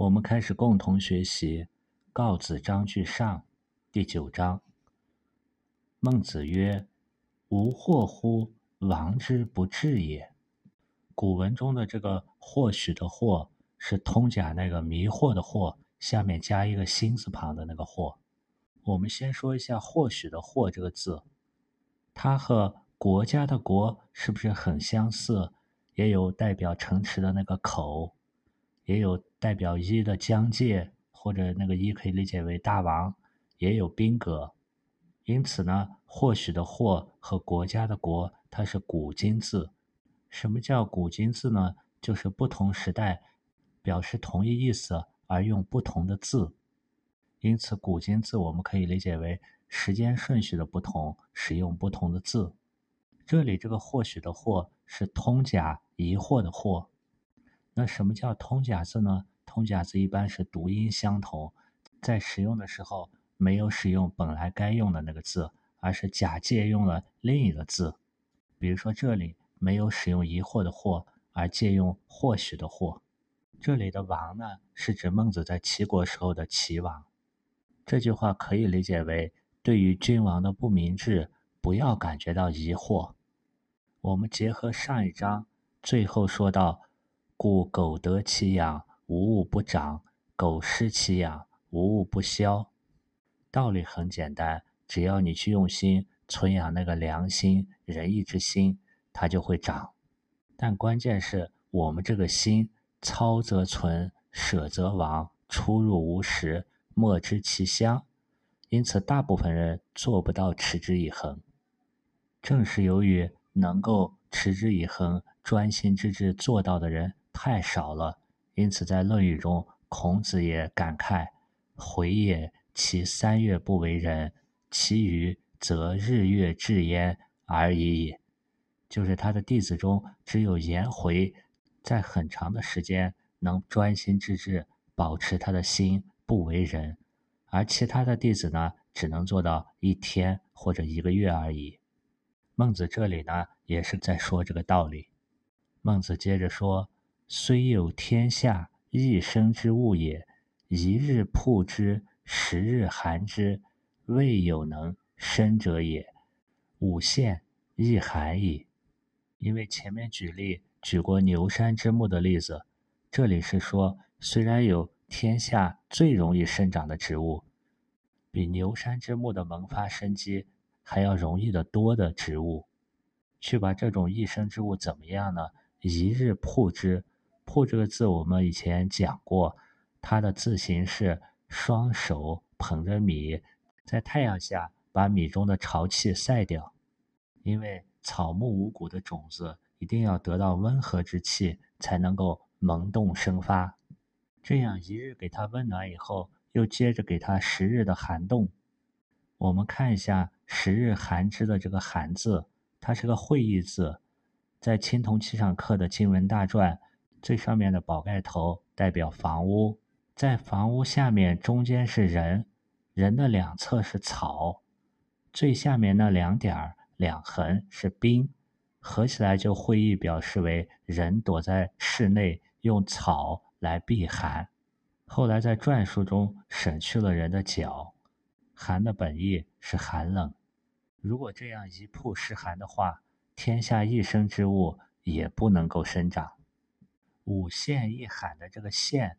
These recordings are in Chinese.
我们开始共同学习《告子章句上》第九章。孟子曰：“无惑乎？王之不治也。”古文中的这个“或许”的“或”是通假那个迷惑的“惑”，下面加一个心字旁的那个“惑”。我们先说一下“或许”的“或”这个字，它和国家的“国”是不是很相似？也有代表城池的那个“口”。也有代表一的疆界，或者那个一可以理解为大王，也有宾格。因此呢，或许的或和国家的国，它是古今字。什么叫古今字呢？就是不同时代表示同一意思而用不同的字。因此，古今字我们可以理解为时间顺序的不同，使用不同的字。这里这个或许的或是通假疑惑的惑。那什么叫通假字呢？通假字一般是读音相同，在使用的时候没有使用本来该用的那个字，而是假借用了另一个字。比如说这里没有使用疑惑的惑，而借用或许的或。这里的王呢，是指孟子在齐国时候的齐王。这句话可以理解为对于君王的不明智，不要感觉到疑惑。我们结合上一章最后说到。故苟得其养，无物不长；苟失其养，无物不消。道理很简单，只要你去用心存养那个良心、仁义之心，它就会长。但关键是我们这个心，操则存，舍则亡，出入无时，莫知其香。因此，大部分人做不到持之以恒。正是由于能够持之以恒、专心致志做到的人。太少了，因此在《论语》中，孔子也感慨：“回也，其三月不为人，其余则日月至焉而已矣。”就是他的弟子中，只有颜回在很长的时间能专心致志，保持他的心不为人，而其他的弟子呢，只能做到一天或者一个月而已。孟子这里呢，也是在说这个道理。孟子接着说。虽有天下一生之物也，一日曝之，十日寒之，未有能生者也。吾献亦寒矣。因为前面举例举过牛山之木的例子，这里是说，虽然有天下最容易生长的植物，比牛山之木的萌发生机还要容易的多的植物，去把这种一生之物怎么样呢？一日曝之。曝这个字，我们以前讲过，它的字形是双手捧着米，在太阳下把米中的潮气晒掉。因为草木五谷的种子一定要得到温和之气，才能够萌动生发。这样一日给它温暖以后，又接着给它十日的寒冻。我们看一下“十日寒之”的这个“寒”字，它是个会意字，在青铜器上刻的经文大篆。最上面的宝盖头代表房屋，在房屋下面中间是人，人的两侧是草，最下面那两点儿两横是冰，合起来就会意表示为人躲在室内用草来避寒。后来在篆书中省去了人的脚，寒的本意是寒冷。如果这样一曝十寒的话，天下一生之物也不能够生长。五线一喊的这个线，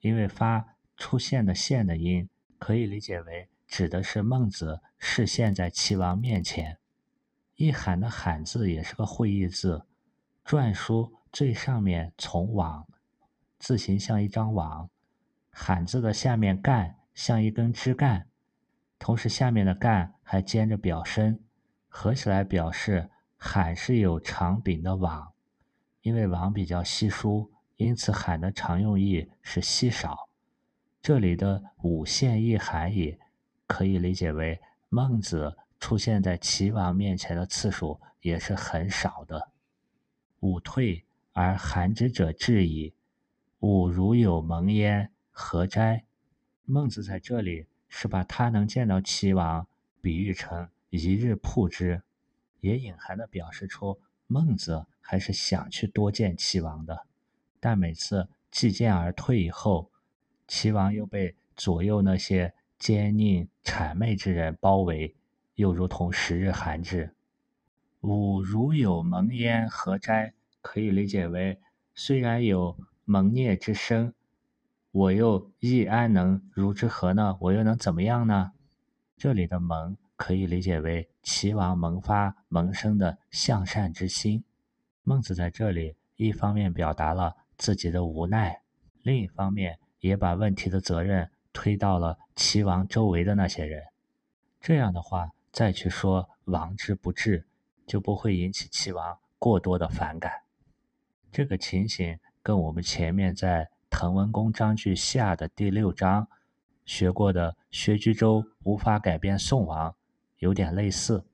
因为发出现的现的音，可以理解为指的是孟子视现在齐王面前。一喊的喊字也是个会意字，篆书最上面从网，字形像一张网，喊字的下面干像一根枝干，同时下面的干还兼着表身，合起来表示喊是有长柄的网。因为网比较稀疏，因此喊的常用意是稀少。这里的“五现一喊”也可以理解为孟子出现在齐王面前的次数也是很少的。五退而寒之者至矣。吾如有蒙焉，何哉？孟子在这里是把他能见到齐王比喻成一日曝之，也隐含的表示出。孟子还是想去多见齐王的，但每次既见而退以后，齐王又被左右那些奸佞谄媚之人包围，又如同十日寒至。吾如有蒙焉，何哉？可以理解为，虽然有蒙孽之身，我又亦安能如之何呢？我又能怎么样呢？这里的蒙可以理解为齐王萌发萌生的向善之心。孟子在这里一方面表达了自己的无奈，另一方面。也把问题的责任推到了齐王周围的那些人，这样的话再去说王之不治，就不会引起齐王过多的反感。这个情形跟我们前面在《滕文公章句下》的第六章学过的薛居周无法改变宋王有点类似。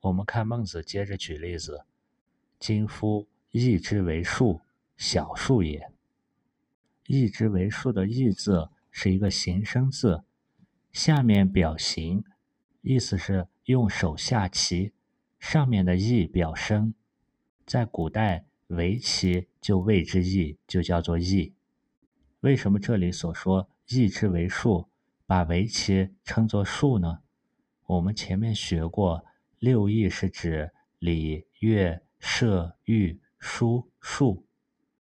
我们看孟子接着举例子：“今夫义之为数，小数也。”义之为数的“义”字是一个形声字，下面表形，意思是用手下棋，上面的“义”表声。在古代，围棋就谓之“义”，就叫做“义”。为什么这里所说“义之为数”，把围棋称作数呢？我们前面学过，六艺是指礼、乐、射、御、书、数。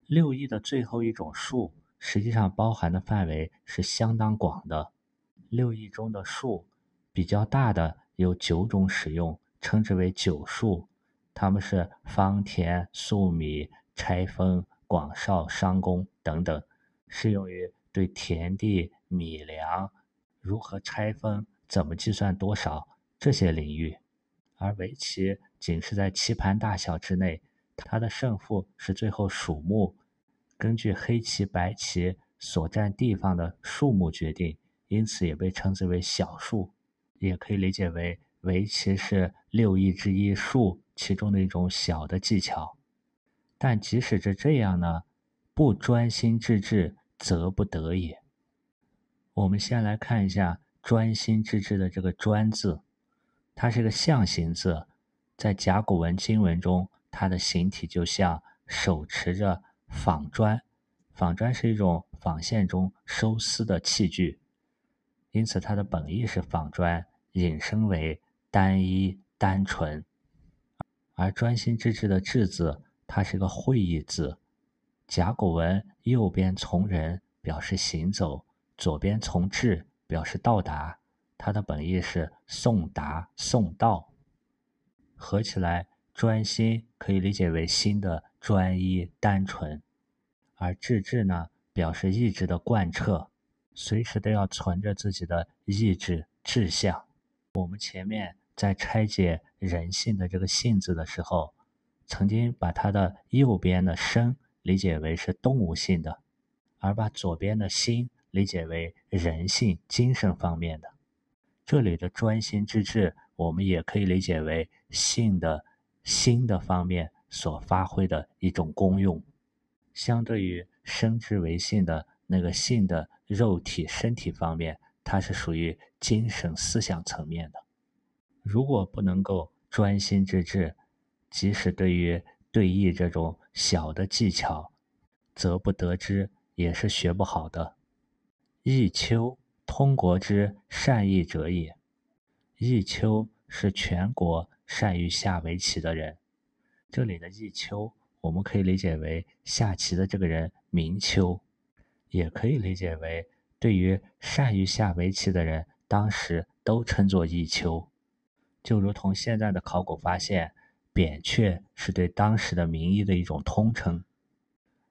六艺的最后一种数。实际上包含的范围是相当广的。六艺中的术比较大的有九种使用，称之为九术。它们是方田、粟米、拆分、广少、商工等等，适用于对田地、米粮如何拆分、怎么计算多少这些领域。而围棋仅是在棋盘大小之内，它的胜负是最后数目。根据黑棋、白棋所占地方的数目决定，因此也被称之为小数，也可以理解为围棋是六艺之一数其中的一种小的技巧。但即使是这样呢，不专心致志，则不得也。我们先来看一下“专心致志”的这个“专”字，它是个象形字，在甲骨文经文中，它的形体就像手持着。纺砖，纺砖是一种纺线中收丝的器具，因此它的本意是纺砖，引申为单一、单纯。而专心致志的“志”字，它是个会意字。甲骨文右边从人表示行走，左边从志表示到达，它的本意是送达、送到。合起来，专心可以理解为心的。专一、单纯，而志志呢，表示意志的贯彻，随时都要存着自己的意志志向。我们前面在拆解人性的这个“性”字的时候，曾经把它的右边的“生”理解为是动物性的，而把左边的“心”理解为人性、精神方面的。这里的专心致志，我们也可以理解为性的心的方面。所发挥的一种功用，相对于生之为性的那个性的肉体身体方面，它是属于精神思想层面的。如果不能够专心致志，即使对于对弈这种小的技巧，则不得之，也是学不好的。弈秋，通国之善弈者也。弈秋是全国善于下围棋的人。这里的弈秋，我们可以理解为下棋的这个人名秋，也可以理解为对于善于下围棋的人，当时都称作弈秋。就如同现在的考古发现，扁鹊是对当时的名医的一种通称。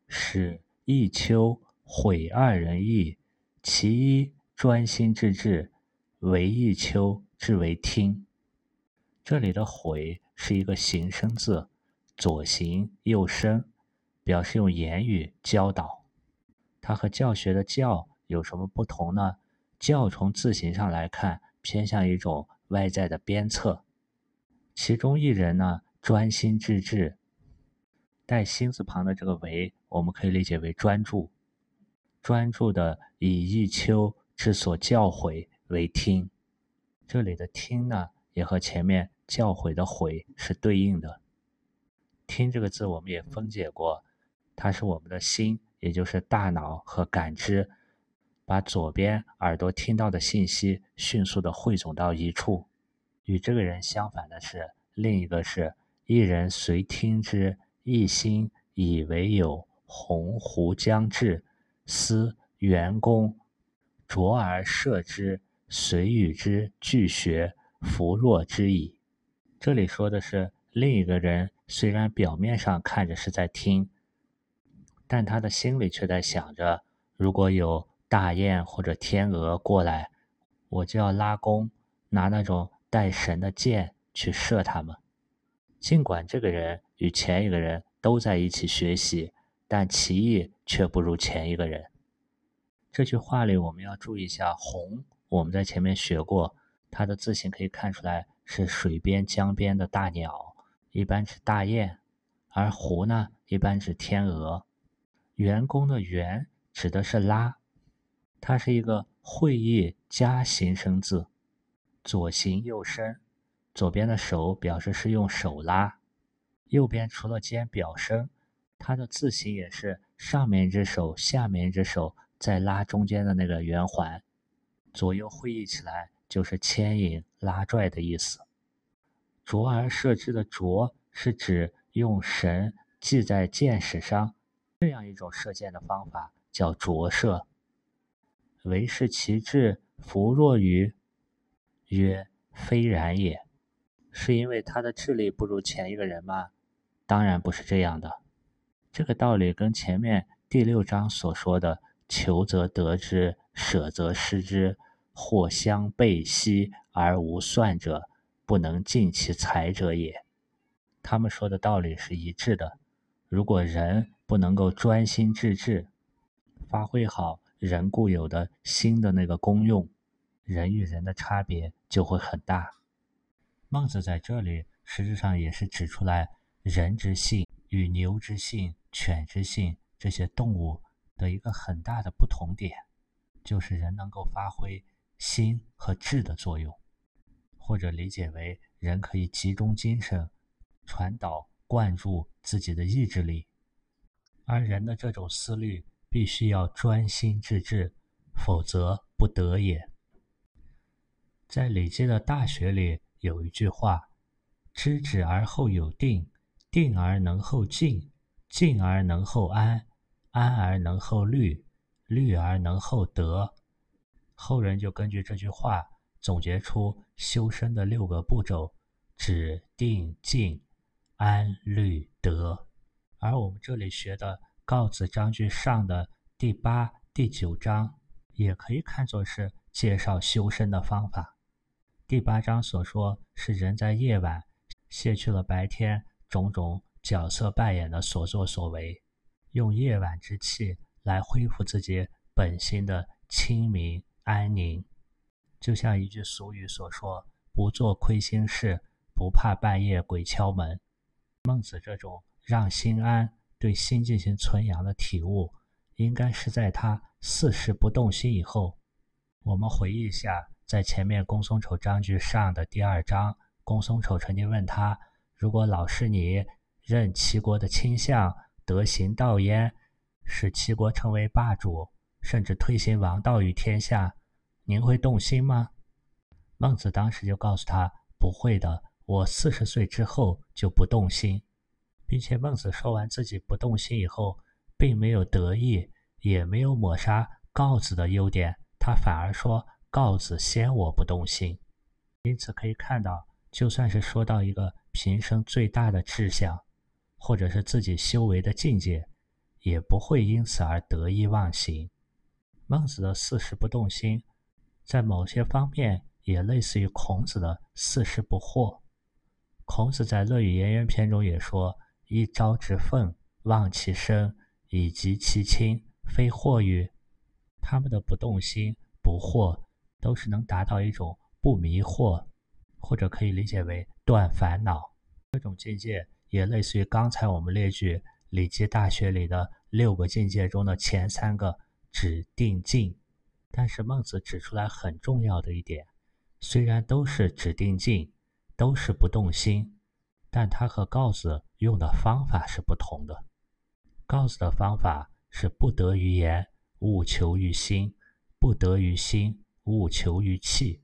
使弈秋毁二人弈，其一专心致志，为弈秋之为听。这里的毁是一个形声字。左形右声，表示用言语教导。它和教学的“教”有什么不同呢？“教”从字形上来看，偏向一种外在的鞭策。其中一人呢，专心致志，带心字旁的这个“为”，我们可以理解为专注。专注的以弈秋之所教诲为听。这里的“听”呢，也和前面教诲的“诲”是对应的。听这个字，我们也分解过，它是我们的心，也就是大脑和感知，把左边耳朵听到的信息迅速的汇总到一处。与这个人相反的是，另一个是一人随听之，一心以为有鸿鹄将至，思元公卓而射之，遂与之俱学，弗若之矣。这里说的是另一个人，虽然表面上看着是在听，但他的心里却在想着：如果有大雁或者天鹅过来，我就要拉弓，拿那种带神的箭去射他们。尽管这个人与前一个人都在一起学习，但棋艺却不如前一个人。这句话里我们要注意一下“鸿”，我们在前面学过，它的字形可以看出来是水边、江边的大鸟，一般指大雁；而“鹄”呢，一般指天鹅。员工的“员”指的是拉。它是一个会意加形声字，左形右伸，左边的手表示是用手拉，右边除了尖表声，它的字形也是上面一只手，下面一只手在拉中间的那个圆环，左右会意起来就是牵引拉拽的意思。着而射之的着是指用绳系在箭矢上，这样一种射箭的方法叫着射。唯是其志弗若于？曰：非然也。是因为他的智力不如前一个人吗？当然不是这样的。这个道理跟前面第六章所说的“求则得之，舍则失之，或相背兮而无算者，不能尽其才者也”，他们说的道理是一致的。如果人不能够专心致志，发挥好。人固有的心的那个功用，人与人的差别就会很大。孟子在这里实质上也是指出来人之性与牛之性、犬之性这些动物的一个很大的不同点，就是人能够发挥心和智的作用，或者理解为人可以集中精神，传导灌注自己的意志力，而人的这种思虑。必须要专心致志，否则不得也。在《礼记》的大学里有一句话：“知止而后有定，定而能后静，静而能后安，安而能后虑，虑而能后得。”后人就根据这句话总结出修身的六个步骤：止、定、静、安、虑、得。而我们这里学的。告子章句上的第八、第九章也可以看作是介绍修身的方法。第八章所说是人在夜晚卸去了白天种种角色扮演的所作所为，用夜晚之气来恢复自己本心的清明安宁。就像一句俗语所说：“不做亏心事，不怕半夜鬼敲门。”孟子这种让心安。对心进行存养的体悟，应该是在他四十不动心以后。我们回忆一下，在前面公孙丑章句上的第二章，公孙丑曾经问他：“如果老师你任齐国的卿相，德行道焉，使齐国成为霸主，甚至推行王道于天下，您会动心吗？”孟子当时就告诉他：“不会的，我四十岁之后就不动心。”并且孟子说完自己不动心以后，并没有得意，也没有抹杀告子的优点，他反而说告子先我不动心。因此可以看到，就算是说到一个平生最大的志向，或者是自己修为的境界，也不会因此而得意忘形。孟子的四十不动心，在某些方面也类似于孔子的四十不惑。孔子在《论语颜渊篇》中也说。一朝之愤，忘其身，以及其亲，非惑于他们的不动心、不惑，都是能达到一种不迷惑，或者可以理解为断烦恼。这种境界也类似于刚才我们列举《礼记大学》里的六个境界中的前三个止、定、静。但是孟子指出来很重要的一点，虽然都是止、定、静，都是不动心。但他和告子用的方法是不同的。告子的方法是不得于言，务求于心；不得于心，务求于气。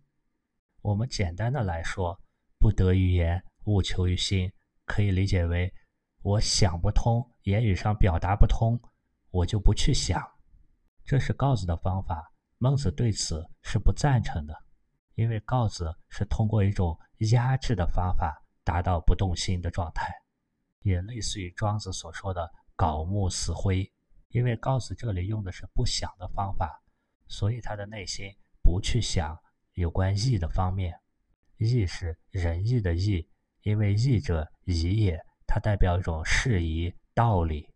我们简单的来说，不得于言，务求于心，可以理解为我想不通，言语上表达不通，我就不去想。这是告子的方法。孟子对此是不赞成的，因为告子是通过一种压制的方法达到不动心的状态，也类似于庄子所说的“槁木死灰”。因为告子这里用的是不想的方法，所以他的内心不去想有关义的方面。义是仁义的义，因为义者宜也，它代表一种事宜道理。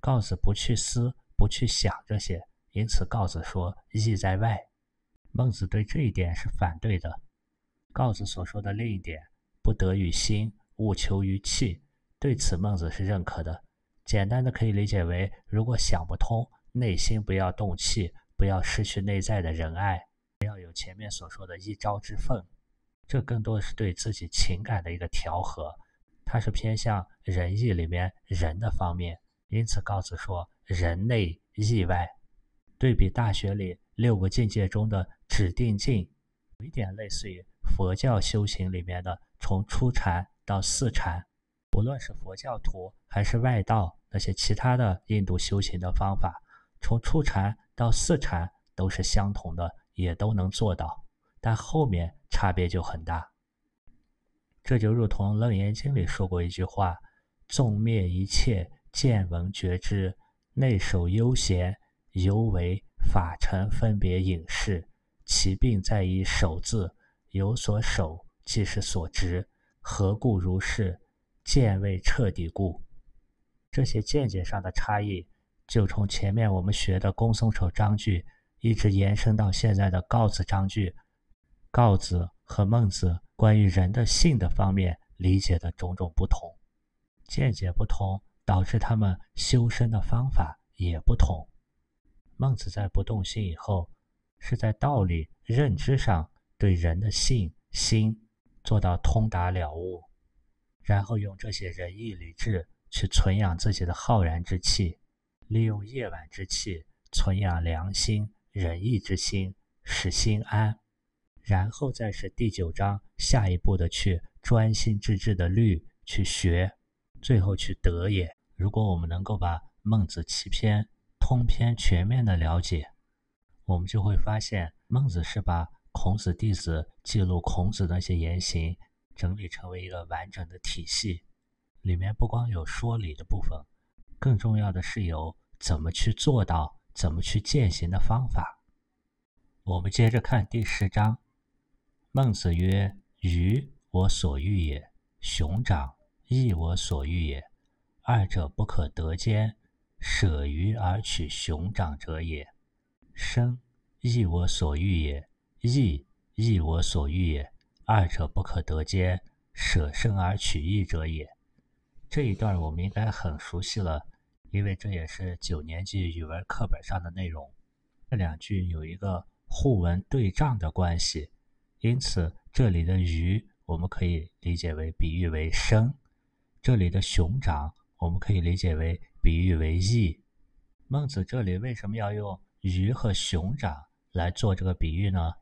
告子不去思，不去想这些。因此，告子说“义在外”。孟子对这一点是反对的。告子所说的另一点“不得于心，务求于气”，对此孟子是认可的。简单的可以理解为：如果想不通，内心不要动气，不要失去内在的仁爱，不要有前面所说的一朝之愤。这更多是对自己情感的一个调和，它是偏向仁义里面仁的方面。因此，告子说“仁内义外”。对比《大学》里六个境界中的指定境，有一点类似于佛教修行里面的从初禅到四禅。不论是佛教徒还是外道，那些其他的印度修行的方法，从初禅到四禅都是相同的，也都能做到，但后面差别就很大。这就如同《楞严经》里说过一句话：“纵灭一切，见闻觉知，内守悠闲。”犹为法尘分别隐士，其病在于守字，有所守，即是所执。何故如是？见未彻底故。这些见解上的差异，就从前面我们学的公孙丑章句，一直延伸到现在的告子章句。告子和孟子关于人的性的方面理解的种种不同，见解不同，导致他们修身的方法也不同。孟子在不动心以后，是在道理认知上对人的性心做到通达了悟，然后用这些仁义礼智去存养自己的浩然之气，利用夜晚之气存养良心仁义之心，使心安，然后再是第九章下一步的去专心致志的律去学，最后去得也。如果我们能够把孟子七篇。通篇全面的了解，我们就会发现，孟子是把孔子弟子记录孔子那些言行整理成为一个完整的体系，里面不光有说理的部分，更重要的是有怎么去做到、怎么去践行的方法。我们接着看第十章，孟子曰：“鱼，我所欲也；熊掌，亦我所欲也。二者不可得兼。”舍鱼而取熊掌者也，生亦我所欲也，义亦我所欲也，二者不可得兼。舍生而取义者也。这一段我们应该很熟悉了，因为这也是九年级语文课本上的内容。这两句有一个互文对仗的关系，因此这里的鱼我们可以理解为比喻为生，这里的熊掌我们可以理解为。比喻为义。孟子这里为什么要用鱼和熊掌来做这个比喻呢？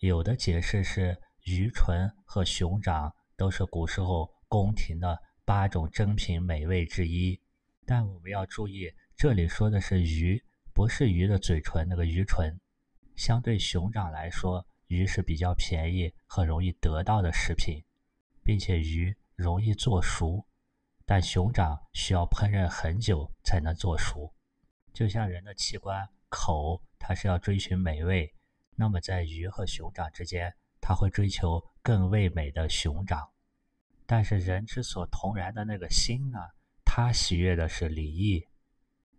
有的解释是鱼唇和熊掌都是古时候宫廷的八种珍品美味之一。但我们要注意，这里说的是鱼，不是鱼的嘴唇那个鱼唇。相对熊掌来说，鱼是比较便宜和容易得到的食品，并且鱼容易做熟。但熊掌需要烹饪很久才能做熟，就像人的器官口，它是要追寻美味。那么在鱼和熊掌之间，它会追求更味美的熊掌。但是人之所同然的那个心呢，它喜悦的是礼义。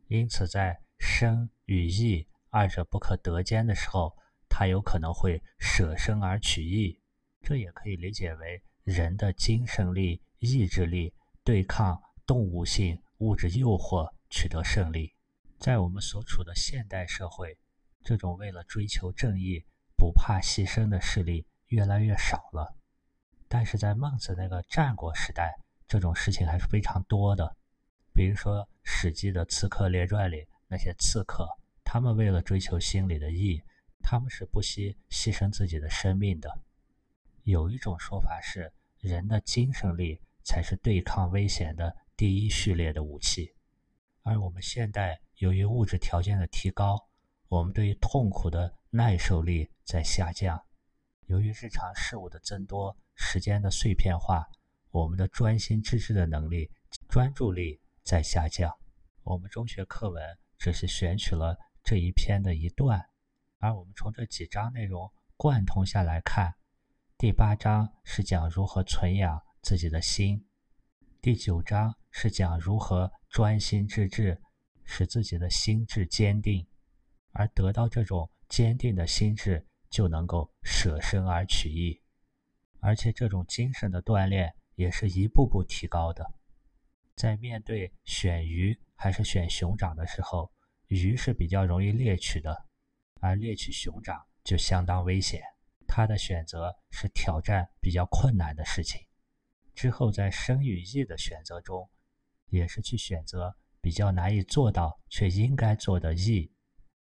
因此，在生与义二者不可得兼的时候，他有可能会舍生而取义。这也可以理解为人的精神力、意志力。对抗动物性物质诱惑，取得胜利。在我们所处的现代社会，这种为了追求正义不怕牺牲的势力越来越少了。但是在孟子那个战国时代，这种事情还是非常多的。比如说《史记》的《刺客列传》里那些刺客，他们为了追求心里的义，他们是不惜牺牲自己的生命的。有一种说法是，人的精神力才是对抗危险的第一序列的武器。而我们现代由于物质条件的提高，我们对于痛苦的耐受力在下降。由于日常事物的增多，时间的碎片化，我们的专心致志的能力、专注力在下降。我们中学课文只是选取了这一篇的一段，而我们从这几章内容贯通下来看。第八章是讲如何存养自己的心，第九章是讲如何专心致志，使自己的心智坚定，而得到这种坚定的心智，就能够舍身而取义，而且这种精神的锻炼也是一步步提高的。在面对选鱼还是选熊掌的时候，鱼是比较容易猎取的，而猎取熊掌就相当危险。他的选择是挑战比较困难的事情，之后在生与义的选择中，也是去选择比较难以做到却应该做的义。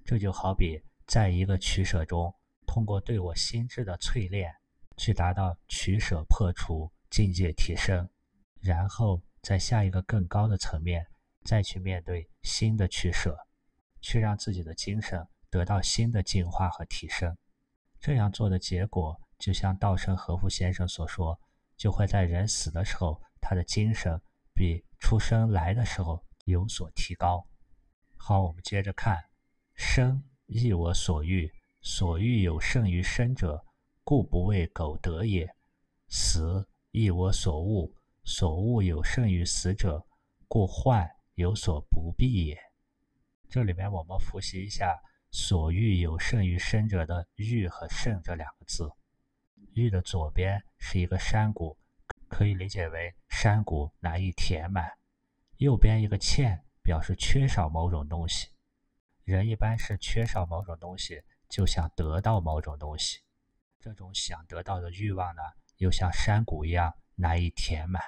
这就好比在一个取舍中，通过对我心智的淬炼，去达到取舍破除、境界提升，然后在下一个更高的层面，再去面对新的取舍，去让自己的精神得到新的进化和提升。这样做的结果，就像稻盛和夫先生所说，就会在人死的时候，他的精神比出生来的时候有所提高。好，我们接着看：生亦我所欲，所欲有胜于生者，故不为苟得也；死亦我所恶，所恶有胜于死者，故患有所不避也。这里面我们复习一下。所欲有胜于生者的“欲”和“胜”这两个字，“欲”的左边是一个山谷，可以理解为山谷难以填满；右边一个“欠”，表示缺少某种东西。人一般是缺少某种东西，就想得到某种东西。这种想得到的欲望呢，又像山谷一样难以填满。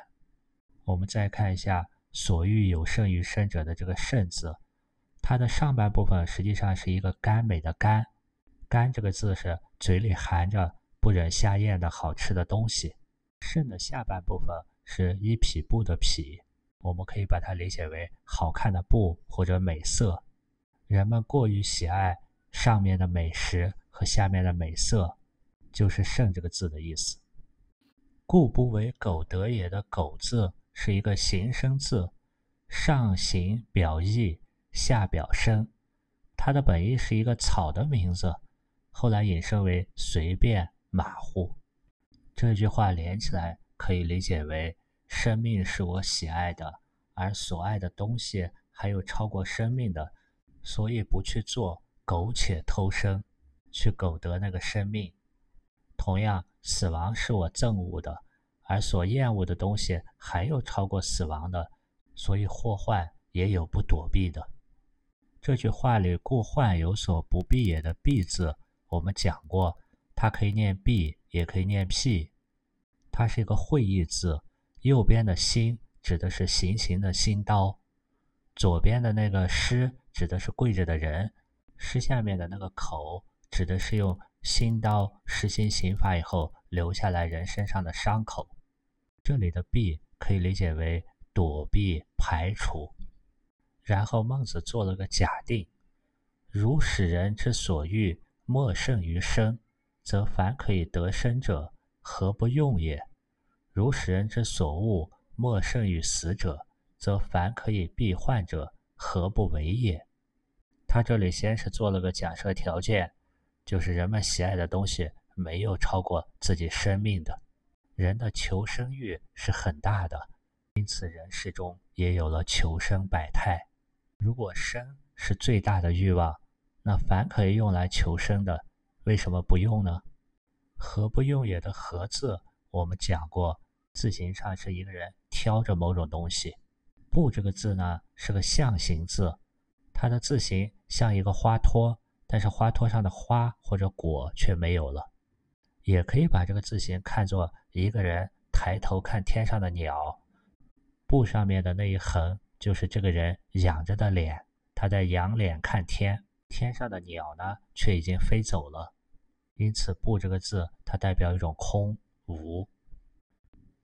我们再看一下“所欲有胜于生者”的这个“胜”字。它的上半部分实际上是一个甘美的甘，甘这个字是嘴里含着不忍下咽的好吃的东西。肾的下半部分是一匹布的匹，我们可以把它理解为好看的布或者美色。人们过于喜爱上面的美食和下面的美色，就是肾这个字的意思。故不为苟得也的苟字是一个形声字，上行表意。下表生，它的本意是一个草的名字，后来引申为随便、马虎。这句话连起来可以理解为：生命是我喜爱的，而所爱的东西还有超过生命的，所以不去做苟且偷生，去苟得那个生命。同样，死亡是我憎恶的，而所厌恶的东西还有超过死亡的，所以祸患也有不躲避的。这句话里“故患有所不避也”的“避”字，我们讲过，它可以念“避”，也可以念“辟”。它是一个会意字。右边的“心”指的是行刑的心刀，左边的那个“尸”指的是跪着的人，尸下面的那个“口”指的是用心刀实行刑罚以后留下来人身上的伤口。这里的“避”可以理解为躲避、排除。然后孟子做了个假定：如使人之所欲莫胜于生，则凡可以得生者，何不用也？如使人之所恶莫胜于死者，则凡可以避患者，何不为也？他这里先是做了个假设条件，就是人们喜爱的东西没有超过自己生命的，人的求生欲是很大的，因此人世中也有了求生百态。如果生是最大的欲望，那凡可以用来求生的，为什么不用呢？何不用也的“何”字，我们讲过，字形上是一个人挑着某种东西。不这个字呢，是个象形字，它的字形像一个花托，但是花托上的花或者果却没有了。也可以把这个字形看作一个人抬头看天上的鸟，布上面的那一横。就是这个人仰着的脸，他在仰脸看天。天上的鸟呢，却已经飞走了。因此，“不”这个字，它代表一种空无。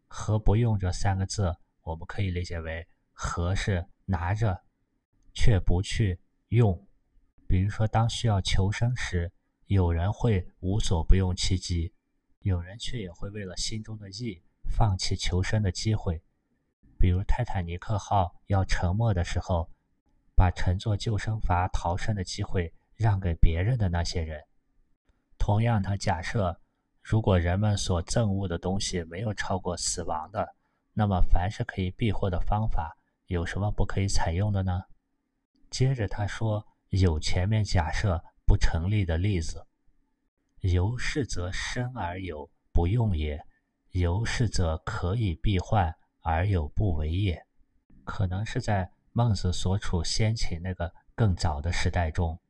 和不用这三个字，我们可以理解为和是拿着，却不去用。比如说，当需要求生时，有人会无所不用其极，有人却也会为了心中的义，放弃求生的机会。比如泰坦尼克号要沉没的时候，把乘坐救生筏逃生的机会让给别人的那些人。同样，他假设。如果人们所憎恶的东西没有超过死亡的，那么凡是可以避祸的方法，有什么不可以采用的呢？接着他说，有前面假设不成立的例子。由是则生而有不用也，由是则可以避患而有不为也。可能是在孟子所处先秦那个更早的时代中，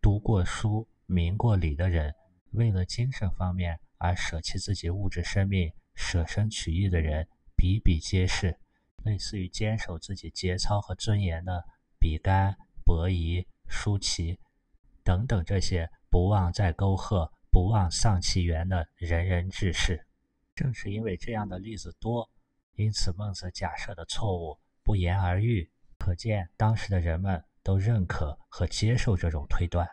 读过书、明过理的人。为了精神方面而舍弃自己物质生命、舍身取义的人比比皆是。类似于坚守自己节操和尊严的比干、伯夷、叔齐等等这些不忘在沟壑、不忘丧其源的仁人志士，正是因为这样的例子多，因此孟子假设的错误不言而喻。可见当时的人们都认可和接受这种推断。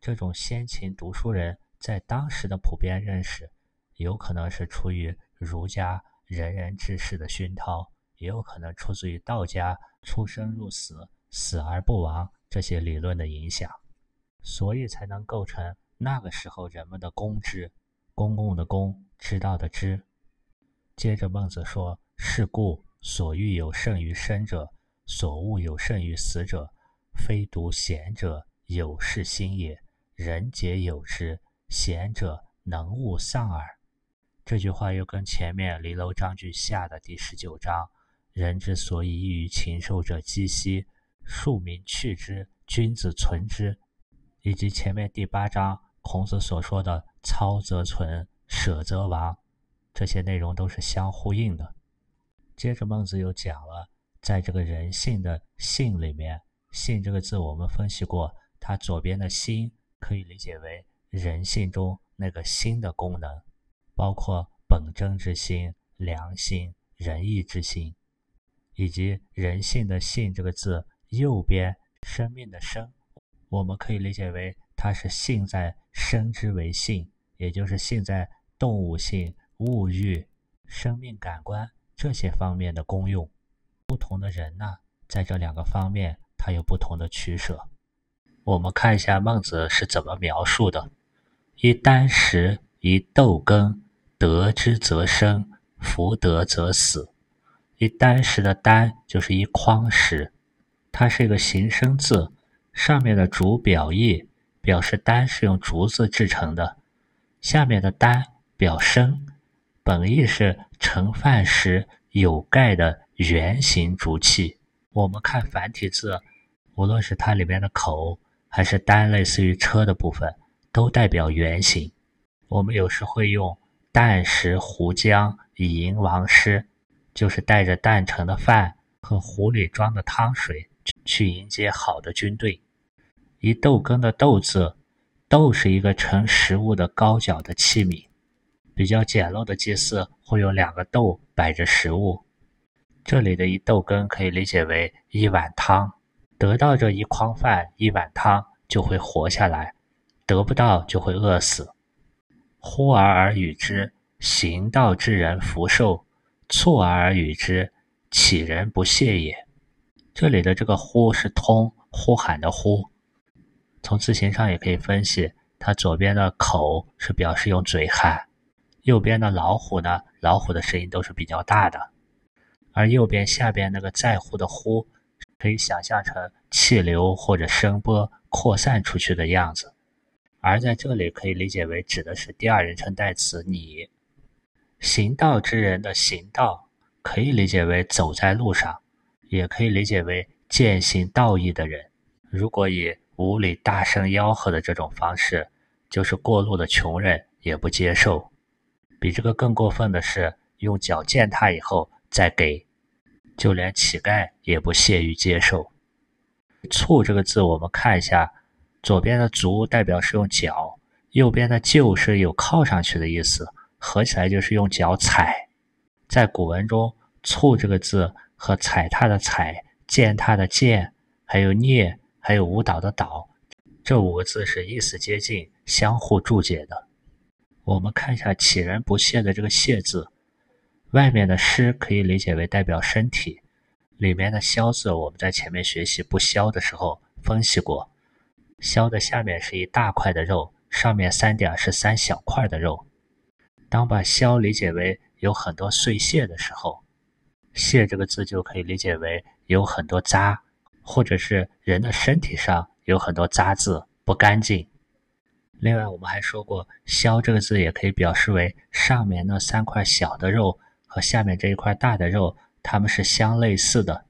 这种先秦读书人。在当时的普遍认识，有可能是出于儒家仁人志士的熏陶，也有可能出自于道家出生入死、死而不亡这些理论的影响，所以才能构成那个时候人们的公知，公共的公，知道的知。接着孟子说：“是故所欲有胜于生者，所恶有胜于死者，非独贤者有是心也，人皆有之。”贤者能勿丧耳。这句话又跟前面《离楼章句下》的第十九章“人之所以异于禽兽者几希，庶民去之，君子存之”，以及前面第八章孔子所说的“操则存，舍则亡”这些内容都是相呼应的。接着孟子又讲了，在这个人性的“性”里面，“性”这个字我们分析过，它左边的心可以理解为。人性中那个心的功能，包括本真之心、良心、仁义之心，以及人性的“性”这个字右边生命的“生”，我们可以理解为它是性在生之为性，也就是性在动物性、物欲、生命感官这些方面的功用。不同的人呢，在这两个方面，他有不同的取舍。我们看一下孟子是怎么描述的。一箪食，一豆羹，得之则生，弗得则死。一箪食的箪就是一筐石，它是一个形声字，上面的竹表意表示箪是用竹子制成的，下面的箪表生，本意是盛饭时有盖的圆形竹器。我们看繁体字，无论是它里面的口，还是单类似于车的部分。都代表圆形。我们有时会用“旦食壶浆以迎王师”，就是带着蛋盛的饭和壶里装的汤水去迎接好的军队。一豆羹的“豆”字，豆是一个盛食物的高脚的器皿。比较简陋的祭祀会有两个豆摆着食物。这里的一豆羹可以理解为一碗汤。得到这一筐饭、一碗汤，就会活下来。得不到就会饿死。呼而而与之，行道之人福寿；促而而与之，乞人不谢也。这里的这个“呼”是通呼喊的“呼”。从字形上也可以分析，它左边的口是表示用嘴喊，右边的老虎呢，老虎的声音都是比较大的。而右边下边那个在乎的“乎”，可以想象成气流或者声波扩散出去的样子。而在这里可以理解为指的是第二人称代词你。行道之人的行道可以理解为走在路上，也可以理解为践行道义的人。如果以无理大声吆喝的这种方式，就是过路的穷人也不接受。比这个更过分的是用脚践踏以后再给，就连乞丐也不屑于接受。“醋”这个字，我们看一下。左边的足代表是用脚，右边的就是有靠上去的意思，合起来就是用脚踩。在古文中，“蹴”这个字和踩踏的“踩”、践踏的“践”、还有“蹑”、还有舞蹈的“蹈”这五个字是意思接近、相互注解的。我们看一下“杞人不屑”的这个“屑”字，外面的“湿”可以理解为代表身体，里面的“消”字我们在前面学习“不消”的时候分析过，“消”的下面是一大块的肉，上面三点是三小块的肉。当把“消”理解为有很多碎屑的时候，屑这个字就可以理解为有很多渣，或者是人的身体上有很多渣渍，不干净。另外，我们还说过，削这个字也可以表示为上面那三块小的肉和下面这一块大的肉，它们是相类似的。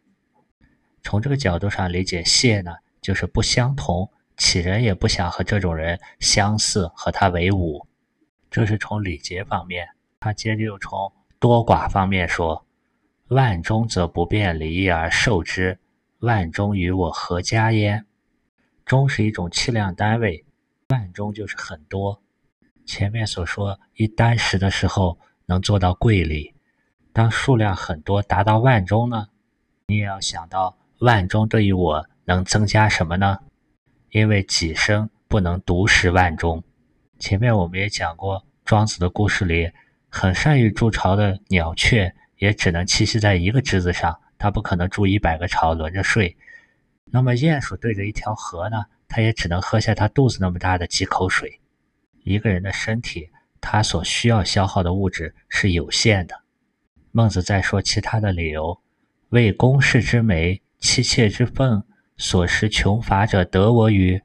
从这个角度上理解，谢呢就是不相同，杞人也不想和这种人相似，和他为伍。这是从礼节方面。他接着又从多寡方面说：“万中则不便离而受之，万中与我何家焉？”中是一种气量单位，万中就是很多。前面所说一箪食的时候能做到柜里，当数量很多达到万中呢？你也要想到万中对于我能增加什么呢？因为己生不能独食万中。前面我们也讲过庄子的故事里。很善于筑巢的鸟雀，也只能栖息在一个枝子上，它不可能筑一百个巢轮着睡。那么鼹鼠对着一条河呢，他也只能喝下他肚子那么大的几口水。一个人的身体，他所需要消耗的物质是有限的。孟子在说其他的理由：为宫室之美，妻妾之奉，所食穷乏者得我与？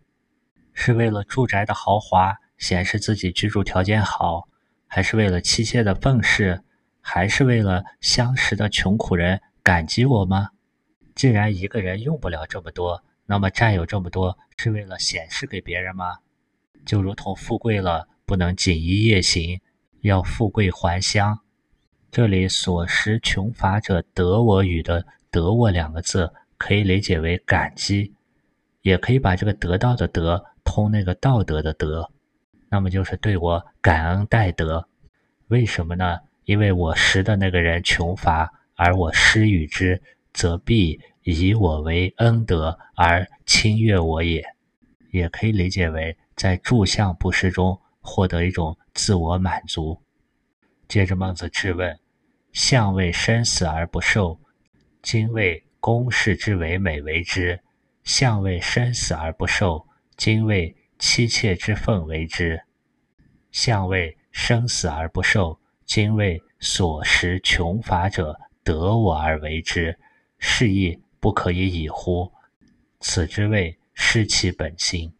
是为了住宅的豪华，显示自己居住条件好。还是为了妻妾的奉侍，还是为了相识的穷苦人感激我吗？既然一个人用不了这么多，那么占有这么多是为了显示给别人吗？就如同富贵了不能锦衣夜行，要富贵还乡。这里所识穷乏者得我与的“得我”两个字，可以理解为感激，也可以把这个得到的“得”通那个道德的“德”。那么就是对我感恩戴德，为什么呢？因为我识的那个人穷乏，而我施与之，则必以我为恩德而亲悦我也。也可以理解为在诸相布施中获得一种自我满足。接着孟子质问：相为生死而不受，今为公室之为美为之；相为生死而不受，今为。妻妾之奉为之，相为生死而不受；今为所食穷乏者得我而为之，是亦不可以已乎？此之谓失其本心。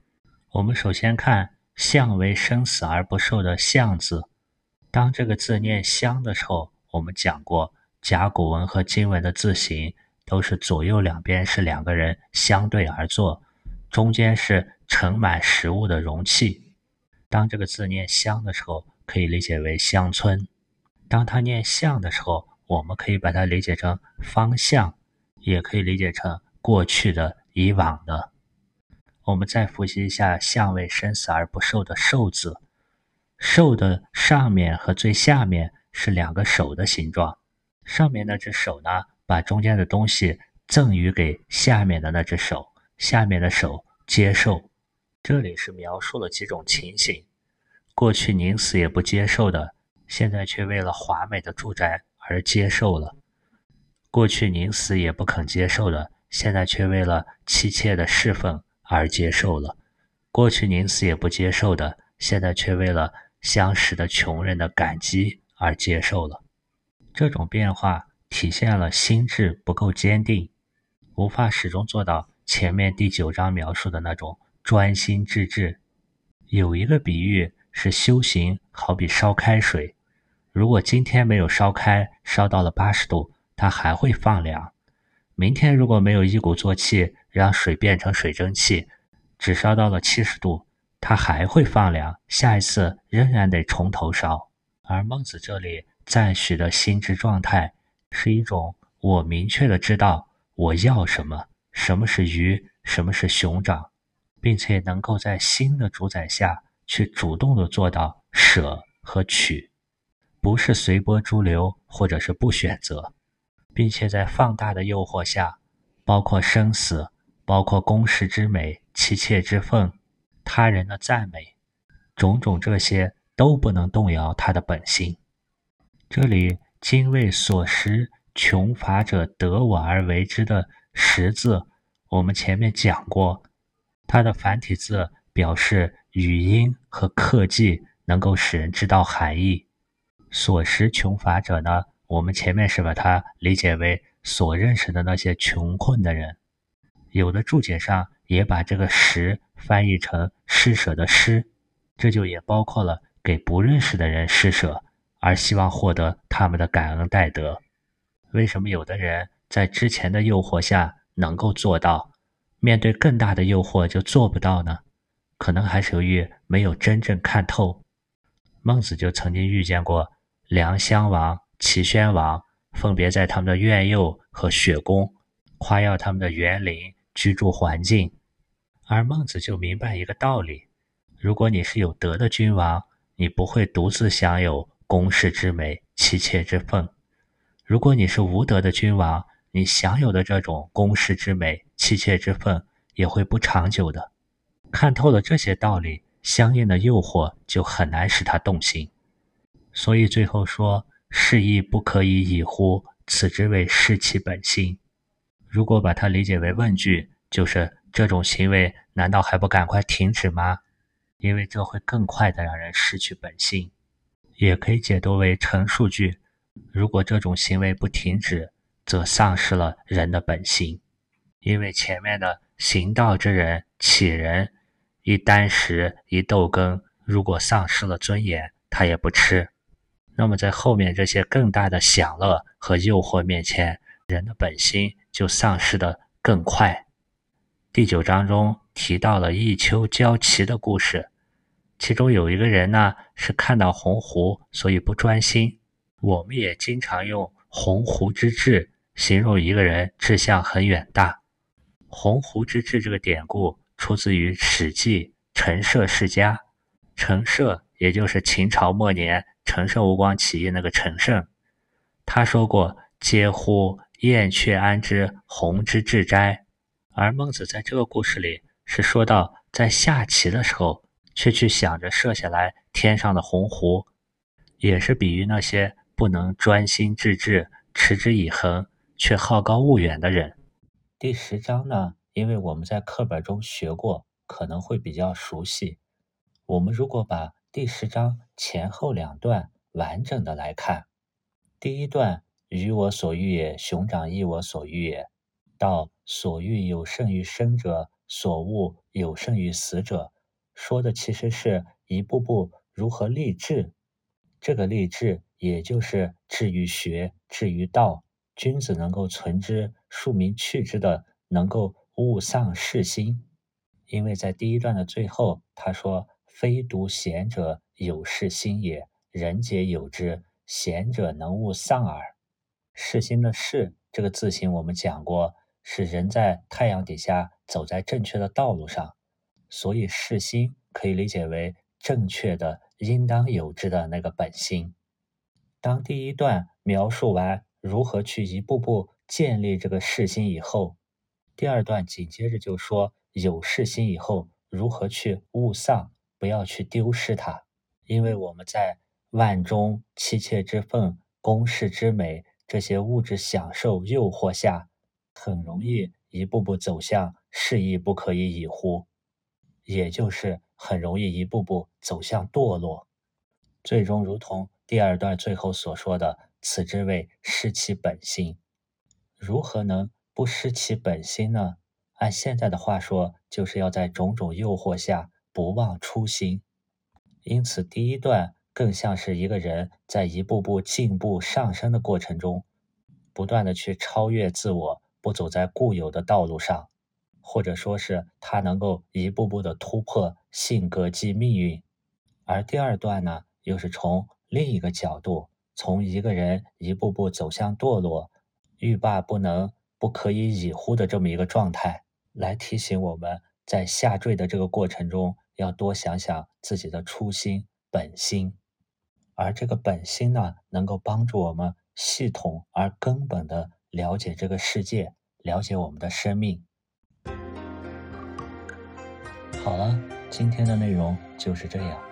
我们首先看“相为生死而不受”的“相”字，当这个字念“相”的时候，我们讲过甲骨文和金文的字形都是左右两边是两个人相对而坐，中间是。盛满食物的容器。当这个字念“乡”的时候，可以理解为乡村；当它念“相”的时候，我们可以把它理解成方向，也可以理解成过去的、以往的。我们再复习一下“相为生死而不受”的“受”字，“受”的上面和最下面是两个手的形状。上面那只手呢，把中间的东西赠予给下面的那只手，下面的手接受。这里是描述了几种情形：过去宁死也不接受的，现在却为了华美的住宅而接受了；过去宁死也不肯接受的，现在却为了妻妾的侍奉而接受了；过去宁死也不接受的，现在却为了相识的穷人的感激而接受了。这种变化体现了心智不够坚定，无法始终做到前面第九章描述的那种。专心致志，有一个比喻是修行好比烧开水，如果今天没有烧开，烧到了八十度，它还会放凉；明天如果没有一鼓作气让水变成水蒸气，只烧到了七十度，它还会放凉。下一次仍然得从头烧。而孟子这里赞许的心智状态，是一种我明确的知道我要什么，什么是鱼，什么是熊掌。并且能够在心的主宰下去主动的做到舍和取，不是随波逐流或者是不选择，并且在放大的诱惑下，包括生死，包括宫室之美、妻妾之奉、他人的赞美，种种这些都不能动摇他的本心。这里精卫所识穷乏者得我而为之的“识”字，我们前面讲过。它的繁体字表示语音和刻记，能够使人知道含义。所识穷乏者呢，我们前面是把它理解为所认识的那些穷困的人。有的注解上也把这个识翻译成施舍的施，这就也包括了给不认识的人施舍，而希望获得他们的感恩戴德。为什么有的人在之前的诱惑下能够做到？面对更大的诱惑就做不到呢？可能还是由于没有真正看透。孟子就曾经遇见过梁襄王、齐宣王，分别在他们的苑囿和雪宫夸耀他们的园林、居住环境，而孟子就明白一个道理：如果你是有德的君王，你不会独自享有宫室之美、妻妾之奉；如果你是无德的君王，你享有的这种宫室之美、妻妾之奉，也会不长久的。看透了这些道理，相应的诱惑就很难使他动心。所以最后说：“是亦不可以已乎？此之谓失其本心。”如果把它理解为问句，就是这种行为难道还不赶快停止吗？因为这会更快的让人失去本性。也可以解读为陈述句：如果这种行为不停止。则丧失了人的本性，因为前面的行道之人、乞人，一箪食、一豆羹，如果丧失了尊严，他也不吃。那么在后面这些更大的享乐和诱惑面前，人的本心就丧失的更快。第九章中提到了弈秋交棋的故事，其中有一个人呢是看到鸿鹄，所以不专心。我们也经常用鸿鹄之志。形容一个人志向很远大，鸿鹄之志这个典故出自于《史记·陈涉世家》。陈涉也就是秦朝末年陈胜吴广起义那个陈胜，他说过：“嗟乎！燕雀安知鸿之志哉？”而孟子在这个故事里是说到，在下棋的时候，却去想着射下来天上的鸿鹄，也是比喻那些不能专心致志、持之以恒。却好高骛远的人。第十章呢，因为我们在课本中学过，可能会比较熟悉。我们如果把第十章前后两段完整的来看，第一段“予我所欲也，熊掌亦我所欲也”，到“所欲有胜于生者，所恶有胜于死者”，说的其实是一步步如何立志。这个立志，也就是志于学，志于道。君子能够存之，庶民去之的，能够勿丧世心。因为在第一段的最后，他说：“非独贤者有世心也，人皆有之。贤者能勿丧耳。”世心的“世”这个字形，我们讲过，是人在太阳底下走在正确的道路上，所以世心可以理解为正确的、应当有之的那个本心。当第一段描述完。如何去一步步建立这个世心？以后，第二段紧接着就说有世心以后如何去勿丧，不要去丢失它。因为我们在万中妻妾之奉、宫室之美这些物质享受诱惑下，很容易一步步走向是亦不可以已乎，也就是很容易一步步走向堕落，最终如同第二段最后所说的。此之谓失其本心。如何能不失其本心呢？按现在的话说，就是要在种种诱惑下不忘初心。因此，第一段更像是一个人在一步步进步上升的过程中，不断的去超越自我，不走在固有的道路上，或者说是他能够一步步的突破性格及命运。而第二段呢，又是从另一个角度。从一个人一步步走向堕落、欲罢不能、不可以已乎的这么一个状态，来提醒我们在下坠的这个过程中，要多想想自己的初心本心，而这个本心呢，能够帮助我们系统而根本的了解这个世界，了解我们的生命。好了，今天的内容就是这样。